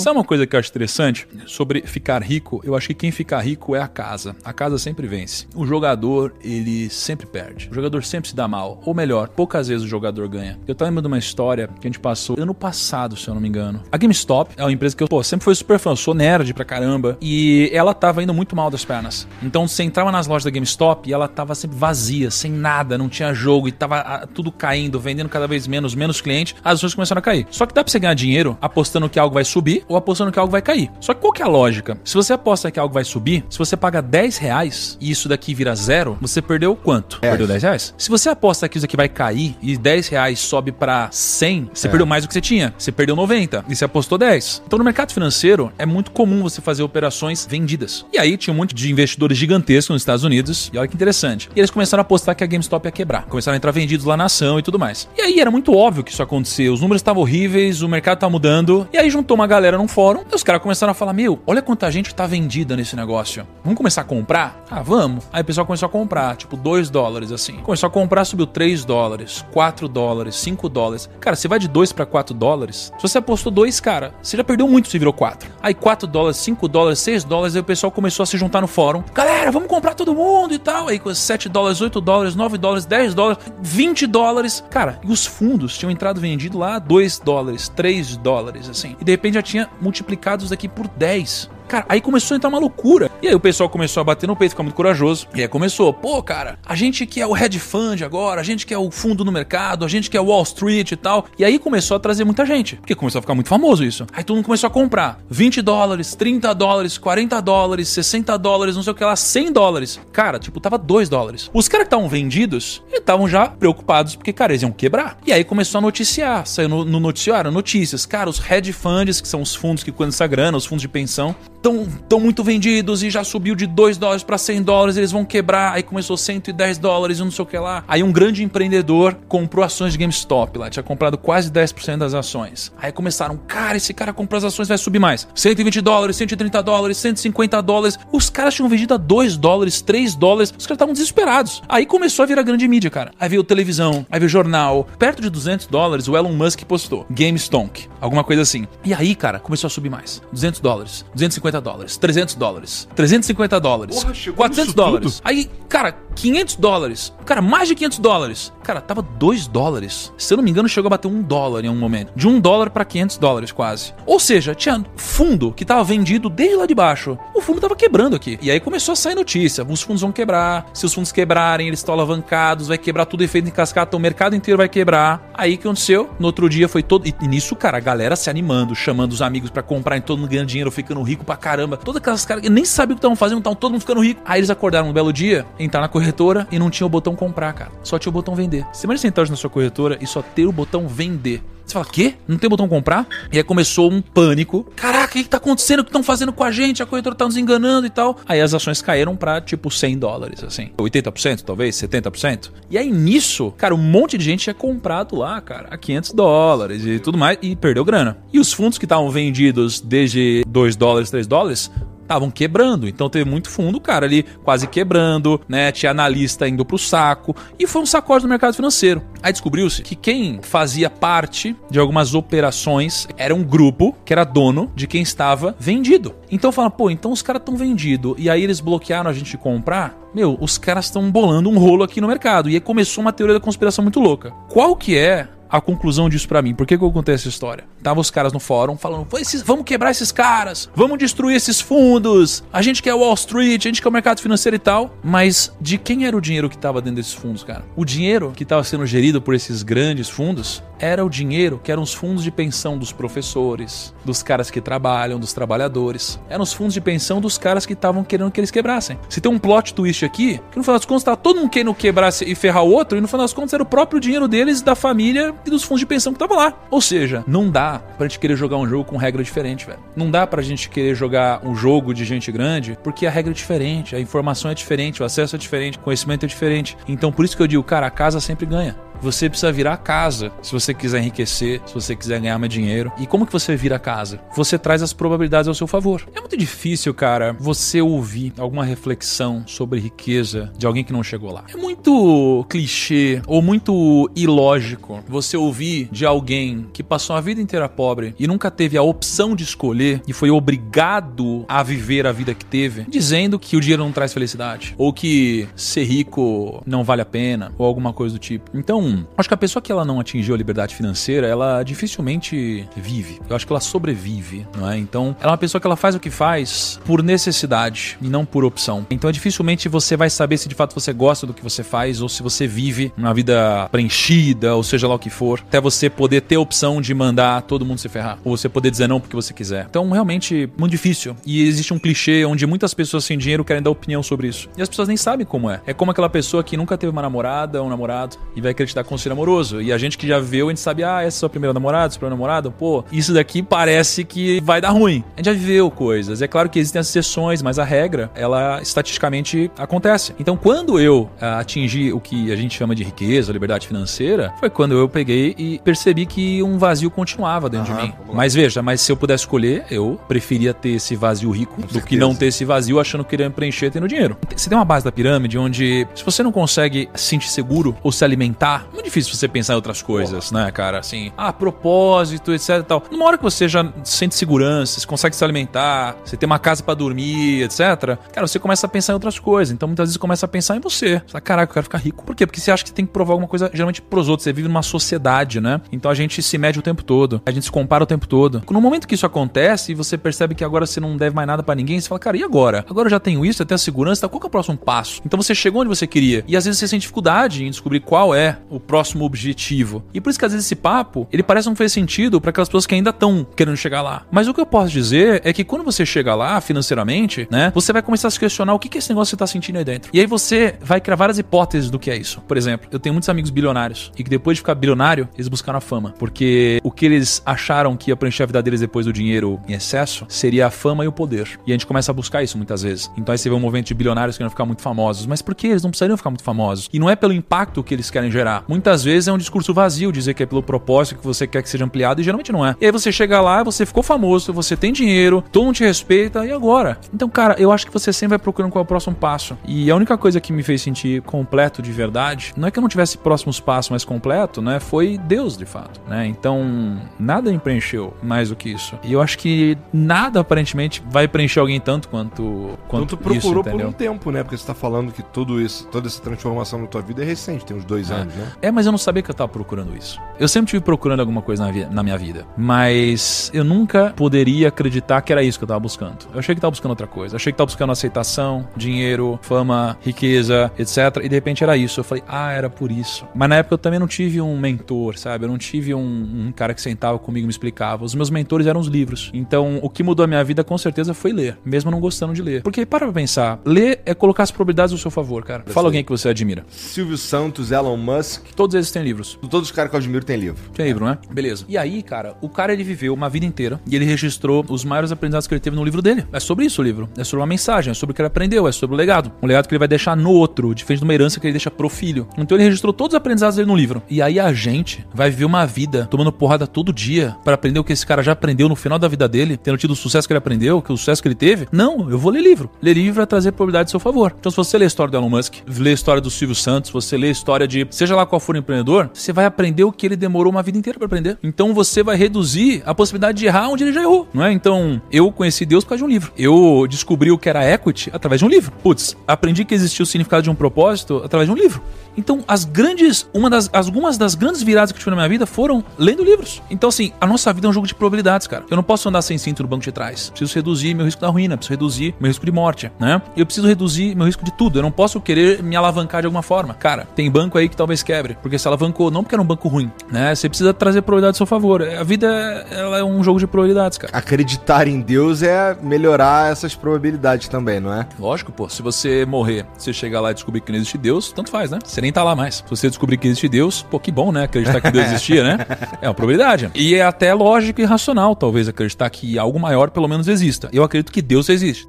Sabe uma coisa que eu acho interessante sobre ficar rico? Eu acho que quem fica rico é a casa. A casa sempre vence. O jogador, ele sempre perde. O jogador sempre se dá mal. Ou melhor, poucas vezes o jogador ganha. Eu tô lembrando de uma história que a gente passou ano passado, se eu não me engano. A GameStop é uma empresa que eu pô, sempre fui super fã, sou nerd pra caramba. E ela tava indo muito mal das pernas. Então você entrava nas lojas da GameStop e ela tava sempre vazia, sem nada, não tinha jogo e tava ah, tudo caindo, vendendo cada vez menos, menos cliente. As ações começaram a cair. Só que dá pra você ganhar dinheiro apostando que algo vai subir ou apostando que algo vai cair. Só que qual que é a lógica? Se você aposta que algo vai subir, se você paga 10 reais e isso daqui vira zero, você perdeu quanto? É. Perdeu 10 reais? Se você aposta que isso aqui vai cair e 10 reais sobe pra 100, você É. perdeu mais do que você tinha. Você perdeu 90 e você apostou 10. Então no mercado financeiro é muito comum você fazer operações vendidas. E aí tinha um monte de investidores gigantescos nos Estados Unidos. E olha que interessante. E eles começaram a apostar que a GameStop ia quebrar. Começaram a entrar vendidos lá na ação e tudo mais. E aí era muito óbvio que isso ia acontecer. Os números estavam horríveis, o mercado tá mudando. E aí juntou uma galera num fórum e os caras começaram a falar: Meu, olha quanta gente tá vendida nesse negócio. Vamos começar a comprar? Ah, vamos. Aí o pessoal começou a comprar, tipo 2 dólares assim. Começou a comprar, subiu 3 dólares, 4 dólares, 5 dólares. Cara, você vai de 2 para 4 dólares. Se você apostou 2, cara, você já perdeu muito se virou 4. Aí 4 dólares, 5 dólares, 6 dólares, aí o pessoal começou a se juntar no fórum. Galera, vamos comprar todo mundo e tal. Aí com 7 dólares, 8 dólares, 9 dólares, 10 dólares, 20 dólares. Cara, e os fundos tinham entrado vendido lá 2 dólares, 3 dólares, assim. E de repente já tinha multiplicado isso daqui por 10. Cara, aí começou a entrar uma loucura. E aí o pessoal começou a bater no peito, ficar muito corajoso. E aí começou, pô, cara, a gente que é o hedge fund agora, a gente que é o fundo no mercado, a gente que é Wall Street e tal. E aí começou a trazer muita gente, porque começou a ficar muito famoso isso. Aí todo mundo começou a comprar 20 dólares, 30 dólares, 40 dólares, 60 dólares, não sei o que lá, 100 dólares. Cara, tipo, tava 2 dólares. Os caras que estavam vendidos estavam já preocupados porque, cara, eles iam quebrar. E aí começou a noticiar, saiu no, no noticiário notícias. Cara, os hedge funds, que são os fundos que cuidam dessa grana, os fundos de pensão, estão muito vendidos e já subiu de 2 dólares para 100 dólares, eles vão quebrar. Aí começou 110 dólares e não sei o que lá. Aí um grande empreendedor comprou ações de GameStop lá, tinha comprado quase 10% das ações. Aí começaram, cara, esse cara comprou as ações, vai subir mais. 120 dólares, 130 dólares, 150 dólares. Os caras tinham vendido a 2 dólares, 3 dólares. Os caras estavam desesperados. Aí começou a virar grande mídia, cara. Aí veio televisão, aí veio jornal. Perto de 200 dólares, o Elon Musk postou GameStonk, alguma coisa assim. E aí, cara, começou a subir mais. 200 dólares, 250 dólares, 300 dólares, 350 dólares, Porra, chegou 400 nisso dólares. tudo? Aí, cara, 500 dólares. Cara, mais de 500 dólares. Cara, tava 2 dólares. Se eu não me engano, chegou a bater 1 dólar em um momento. De 1 dólar pra 500 dólares quase. Ou seja, tinha fundo que tava vendido desde lá de baixo. O fundo tava quebrando aqui. E aí começou a sair notícia. Os fundos vão quebrar. Se os fundos quebrarem, eles estão alavancados. Vai quebrar tudo efeito em cascata. O mercado inteiro vai quebrar. Aí o que aconteceu? No outro dia foi todo. E nisso, cara, a galera se animando, chamando os amigos pra comprar. E todo mundo ganhando dinheiro, ficando rico pra caramba. Todas aquelas caras que nem sabiam o que estavam fazendo, estavam todo mundo ficando rico. Aí eles acordaram um belo dia, entraram na corretora e não tinha o botão comprar, cara. Só tinha o botão vender. Você imagina entrar na sua corretora e só ter o botão vender. Você fala, quê? Não tem botão comprar? E aí começou um pânico. Caraca, o que, que tá acontecendo? O que estão fazendo com a gente? A corretora tá nos enganando e tal. Aí as ações caíram pra, tipo, 100 dólares, assim. 80%, talvez, 70%. E aí nisso, cara, um monte de gente tinha comprado lá, cara, a 500 dólares e tudo mais, e perdeu grana. E os fundos que estavam vendidos desde 2 dólares, 3 dólares, estavam quebrando. Então teve muito fundo, cara, ali quase quebrando, né? Tinha analista indo pro saco. E foi um sacode do mercado financeiro. Aí descobriu-se que quem fazia parte de algumas operações era um grupo que era dono de quem estava vendido. Então fala, pô, então os caras estão vendidos. E aí eles bloquearam a gente de comprar. Meu, os caras estão bolando um rolo aqui no mercado. E aí começou uma teoria da conspiração muito louca. Qual que é a conclusão disso pra mim. Por que, que eu contei essa história? Tava os caras no fórum falando: "Vai, esses- vamos quebrar esses caras, vamos destruir esses fundos. A gente quer Wall Street, a gente quer o mercado financeiro e tal. Mas de quem era o dinheiro que tava dentro desses fundos, cara? O dinheiro que tava sendo gerido por esses grandes fundos era o dinheiro que eram os fundos de pensão dos professores, dos caras que trabalham, dos trabalhadores. Eram os fundos de pensão dos caras que estavam querendo que eles quebrassem. Se tem um plot twist aqui, que no final das contas tá todo mundo querendo quebrar e ferrar o outro, e no final das contas era o próprio dinheiro deles, da família e dos fundos de pensão que tava lá. Ou seja, não dá pra gente querer jogar um jogo com regra diferente, velho. Não dá pra gente querer jogar um jogo de gente grande, porque a regra é diferente, a informação é diferente, o acesso é diferente, o conhecimento é diferente. Então por isso que eu digo, cara, a casa sempre ganha. Você precisa virar casa se você quiser enriquecer, se você quiser ganhar mais dinheiro. E como que você vira casa? Você traz as probabilidades ao seu favor. É muito difícil, cara, você ouvir alguma reflexão sobre riqueza de alguém que não chegou lá. É muito clichê ou muito ilógico você ouvir de alguém que passou a vida inteira pobre e nunca teve a opção de escolher e foi obrigado a viver a vida que teve, dizendo que o dinheiro não traz felicidade ou que ser rico não vale a pena ou alguma coisa do tipo. Então, acho que a pessoa que ela não atingiu a liberdade financeira, ela dificilmente vive. Eu acho que ela sobrevive, não é? Então, ela é uma pessoa que ela faz o que faz por necessidade e não por opção. Então, dificilmente você vai saber se de fato você gosta do que você faz ou se você vive uma vida preenchida, ou seja lá o que for, até você poder ter a opção de mandar todo mundo se ferrar, ou você poder dizer não porque você quiser. Então, realmente, muito difícil. E existe um clichê onde muitas pessoas sem dinheiro querem dar opinião sobre isso. E as pessoas nem sabem como é. É como aquela pessoa que nunca teve uma namorada ou um namorado e vai acreditar com conselho amoroso. E a gente que já viu, a gente sabe, ah, essa é a sua primeira namorada, seu primeiro namorado, pô, isso daqui parece que vai dar ruim. A gente já viveu coisas. É claro que existem as exceções, mas a regra, ela estatisticamente acontece. Então, quando eu ah, atingi o que a gente chama de riqueza, liberdade financeira, foi quando eu peguei e percebi que um vazio continuava dentro de mim. Mas veja, mas se eu pudesse escolher, eu preferia ter esse vazio rico do que não ter esse vazio achando que queria preencher tendo dinheiro. Você tem uma base da pirâmide onde, se você não consegue se sentir seguro ou se alimentar, muito difícil você pensar em outras coisas, né, cara? Assim, ah, propósito, etc tal. Numa hora que você já sente segurança, você consegue se alimentar, você tem uma casa para dormir, etc. Cara, você começa a pensar em outras coisas. Então, muitas vezes, você começa a pensar em você. Você fala, caraca, eu quero ficar rico. Por quê? Porque você acha que tem que provar alguma coisa, geralmente, pros outros. Você vive numa sociedade, né? Então, a gente se mede o tempo todo. A gente se compara o tempo todo. No momento que isso acontece e você percebe que agora você não deve mais nada para ninguém, você fala, cara, e agora? Agora eu já tenho isso, eu tenho a segurança, tá? qual que é o próximo passo? Então, você chegou onde você queria. E às vezes você sente dificuldade em descobrir qual é o próximo objetivo. E por isso que às vezes esse papo, ele parece não fazer sentido para aquelas pessoas que ainda estão querendo chegar lá. Mas o que eu posso dizer é que quando você chega lá financeiramente, né, você vai começar a se questionar o que que esse negócio você tá sentindo aí dentro. E aí você vai criar várias hipóteses do que é isso. Por exemplo, eu tenho muitos amigos bilionários e que depois de ficar bilionário, eles buscaram a fama, porque o que eles acharam que ia preencher a vida deles depois do dinheiro em excesso seria a fama e o poder. E a gente começa a buscar isso muitas vezes. Então aí você vê um movimento de bilionários querendo ficar muito famosos, mas por que eles não precisariam ficar muito famosos? E não é pelo impacto que eles querem gerar. Muitas vezes é um discurso vazio dizer que é pelo propósito que você quer que seja ampliado e geralmente não é. E aí você chega lá, você ficou famoso, você tem dinheiro, todo mundo te respeita e agora? Então, cara, eu acho que você sempre vai procurando qual é o próximo passo. E a única coisa que me fez sentir completo de verdade, não é que eu não tivesse próximos passos mais completo, né? Foi Deus, de fato, né? Então, nada me preencheu mais do que isso. E eu acho que nada aparentemente vai preencher alguém tanto quanto quanto Então tu procurou isso, por um tempo, né? Porque você tá falando que tudo isso, toda essa transformação na tua vida é recente, tem uns dois anos, né? É, mas eu não sabia que eu tava procurando isso. Eu sempre tive procurando alguma coisa na, na minha vida, mas eu nunca poderia acreditar que era isso que eu tava buscando. Eu achei que tava buscando outra coisa. Eu achei que tava buscando aceitação, dinheiro, fama, riqueza, etc. E de repente era isso. Eu falei, ah, era por isso. Mas na época eu também não tive um mentor, sabe? Eu não tive um, um cara que sentava comigo e me explicava. Os meus mentores eram os livros. Então o que mudou a minha vida com certeza foi ler, mesmo não gostando de ler. Porque para pra pensar, ler é colocar as probabilidades ao seu favor, cara. Fala alguém que você admira. Silvio Santos, Elon Musk, Todos eles têm livros. todos os caras que eu admiro têm livro. Tem livro, né? Beleza. E aí, cara, o cara ele viveu uma vida inteira e ele registrou os maiores aprendizados que ele teve no livro dele. É sobre isso o livro. É sobre uma mensagem, é sobre o que ele aprendeu, é sobre o legado. Um legado que ele vai deixar no outro, diferente de uma herança que ele deixa pro filho. Então ele registrou todos os aprendizados dele no livro. E aí a gente vai viver uma vida tomando porrada todo dia para aprender o que esse cara já aprendeu no final da vida dele, tendo tido o sucesso que ele aprendeu, que o sucesso que ele teve. Não, eu vou ler livro. Ler livro vai trazer probabilidade a seu favor. Então se você ler a história do Elon Musk, ler a história do Silvio Santos, você ler a história de seja lá qual for o empreendedor, você vai aprender o que ele demorou uma vida inteira para aprender. Então você vai reduzir a possibilidade de errar onde ele já errou, não é? Então, eu conheci Deus por causa de um livro. Eu descobri o que era equity através de um livro. Putz, aprendi que existia o significado de um propósito através de um livro. Então, as grandes, uma das, algumas das grandes viradas que eu tive na minha vida foram lendo livros. Então, assim, a nossa vida é um jogo de probabilidades, cara. Eu não posso andar sem cinto no banco de trás. Preciso reduzir meu risco da ruína, preciso reduzir meu risco de morte, né? Eu preciso reduzir meu risco de tudo. Eu não posso querer me alavancar de alguma forma. Cara, tem banco aí que talvez quebre, porque se alavancou não porque era um banco ruim, né? Você precisa trazer probabilidade a seu favor. A vida, ela é um jogo de probabilidades, cara. Acreditar em Deus é melhorar essas probabilidades também, não é? Lógico, pô. Se você morrer, você chegar lá e descobrir que não existe Deus, tanto faz, né? Você nem tá lá mais. Se você descobrir que existe Deus, pô, que bom, né? Acreditar que Deus existia, né? É uma probabilidade. E é até lógico e racional, talvez, acreditar que algo maior pelo menos exista. Eu acredito que Deus existe.